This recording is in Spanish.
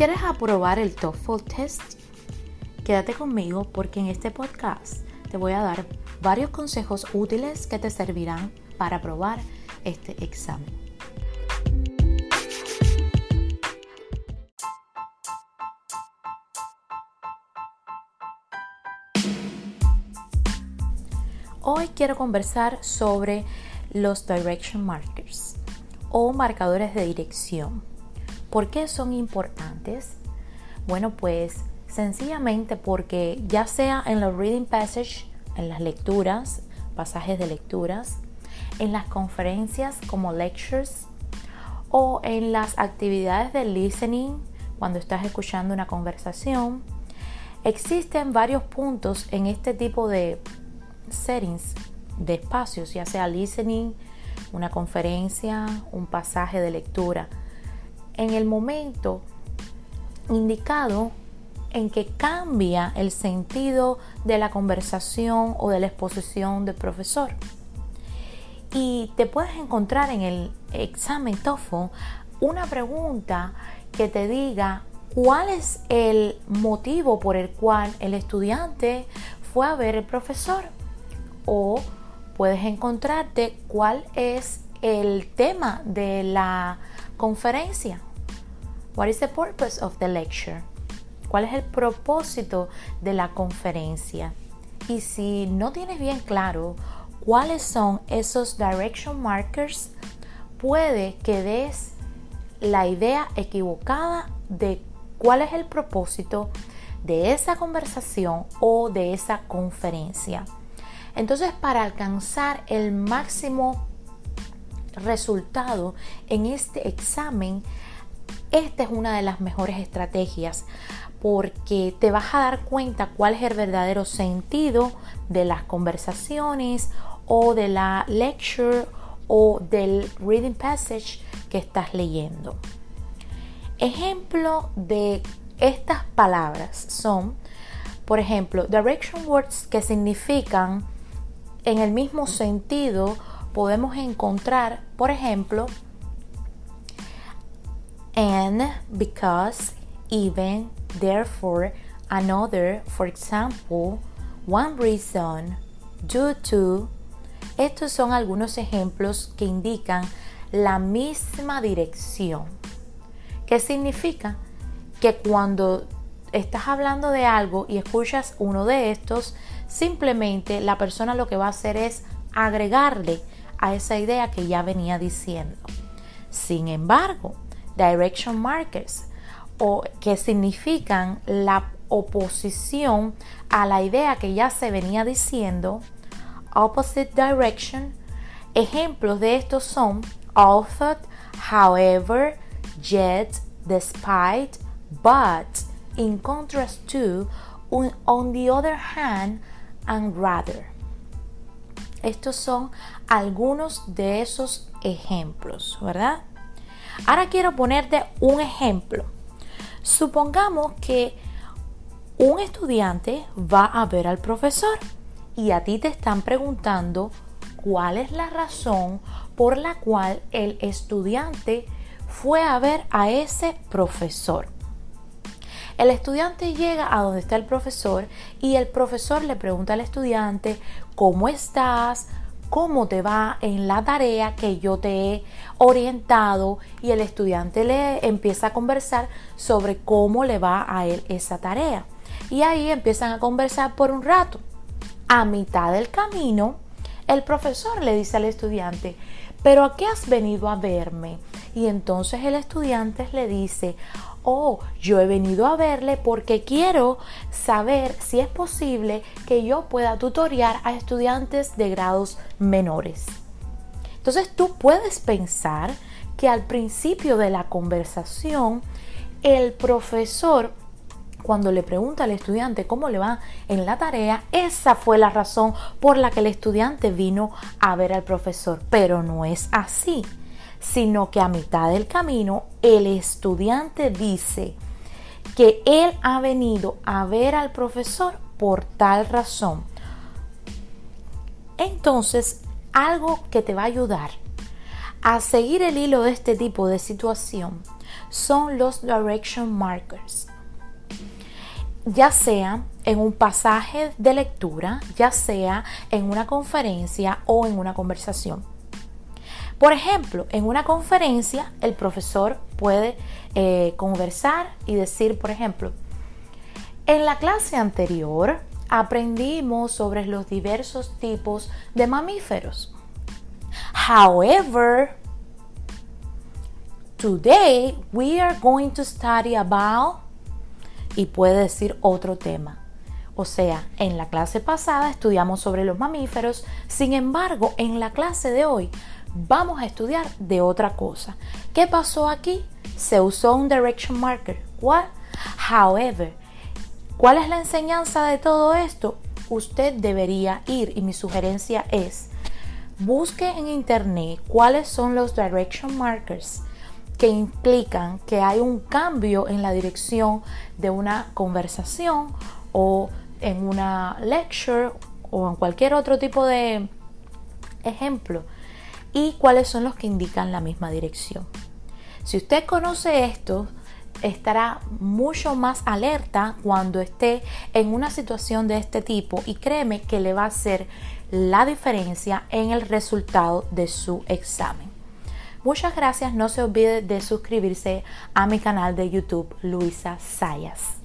¿Quieres aprobar el TOEFL test? Quédate conmigo porque en este podcast te voy a dar varios consejos útiles que te servirán para aprobar este examen. Hoy quiero conversar sobre los direction markers o marcadores de dirección. ¿Por qué son importantes? Bueno, pues sencillamente porque ya sea en los reading passage, en las lecturas, pasajes de lecturas, en las conferencias como lectures o en las actividades de listening cuando estás escuchando una conversación, existen varios puntos en este tipo de settings de espacios, ya sea listening, una conferencia, un pasaje de lectura en el momento indicado en que cambia el sentido de la conversación o de la exposición del profesor. Y te puedes encontrar en el examen TOEFL una pregunta que te diga cuál es el motivo por el cual el estudiante fue a ver el profesor. O puedes encontrarte cuál es el tema de la conferencia. What is the purpose of the lecture? ¿Cuál es el propósito de la conferencia? Y si no tienes bien claro cuáles son esos direction markers, puede que des la idea equivocada de cuál es el propósito de esa conversación o de esa conferencia. Entonces, para alcanzar el máximo resultado en este examen, esta es una de las mejores estrategias porque te vas a dar cuenta cuál es el verdadero sentido de las conversaciones o de la lecture o del reading passage que estás leyendo. Ejemplo de estas palabras son, por ejemplo, direction words que significan en el mismo sentido podemos encontrar, por ejemplo, and, because, even, therefore, another, for example, one reason, due to. Estos son algunos ejemplos que indican la misma dirección. ¿Qué significa? Que cuando estás hablando de algo y escuchas uno de estos, simplemente la persona lo que va a hacer es agregarle a esa idea que ya venía diciendo. Sin embargo, direction markers o que significan la oposición a la idea que ya se venía diciendo, opposite direction. Ejemplos de estos son although, however, yet, despite, but, in contrast to, on the other hand, and rather. Estos son algunos de esos ejemplos, ¿verdad? Ahora quiero ponerte un ejemplo. Supongamos que un estudiante va a ver al profesor y a ti te están preguntando cuál es la razón por la cual el estudiante fue a ver a ese profesor. El estudiante llega a donde está el profesor y el profesor le pregunta al estudiante, ¿cómo estás? Cómo te va en la tarea que yo te he orientado y el estudiante le empieza a conversar sobre cómo le va a él esa tarea. Y ahí empiezan a conversar por un rato. A mitad del camino, el profesor le dice al estudiante, pero ¿a qué has venido a verme? Y entonces el estudiante le dice, oh, yo he venido a verle porque quiero saber si es posible que yo pueda tutoriar a estudiantes de grados menores. Entonces tú puedes pensar que al principio de la conversación el profesor cuando le pregunta al estudiante cómo le va en la tarea, esa fue la razón por la que el estudiante vino a ver al profesor. Pero no es así sino que a mitad del camino el estudiante dice que él ha venido a ver al profesor por tal razón. Entonces, algo que te va a ayudar A seguir el hilo de este tipo de situación son los direction markers. Ya sea en un pasaje de lectura, ya sea en una conferencia o en una conversación. Por ejemplo, en una conferencia el profesor puede eh, conversar y decir, por ejemplo, en la clase anterior aprendimos sobre los diversos tipos de mamíferos. However, today we are going to study about y puede decir otro tema. O sea, en la clase pasada estudiamos sobre los mamíferos, sin embargo, en la clase de hoy vamos a estudiar de otra cosa. ¿Qué pasó aquí? Se usó un direction marker. What? However, ¿cuál es la enseñanza de todo esto? Usted debería ir y mi sugerencia es busque en internet cuáles son los direction markers que implican que hay un cambio en la dirección de una conversación o en una lecture o en cualquier otro tipo de ejemplo y cuáles son los que indican la misma dirección. Si usted conoce esto, estará mucho más alerta cuando esté en una situación de este tipo y créeme que le va a hacer la diferencia en el resultado de su examen. Muchas gracias, no se olvide de suscribirse a mi canal de YouTube Luisa Sayas.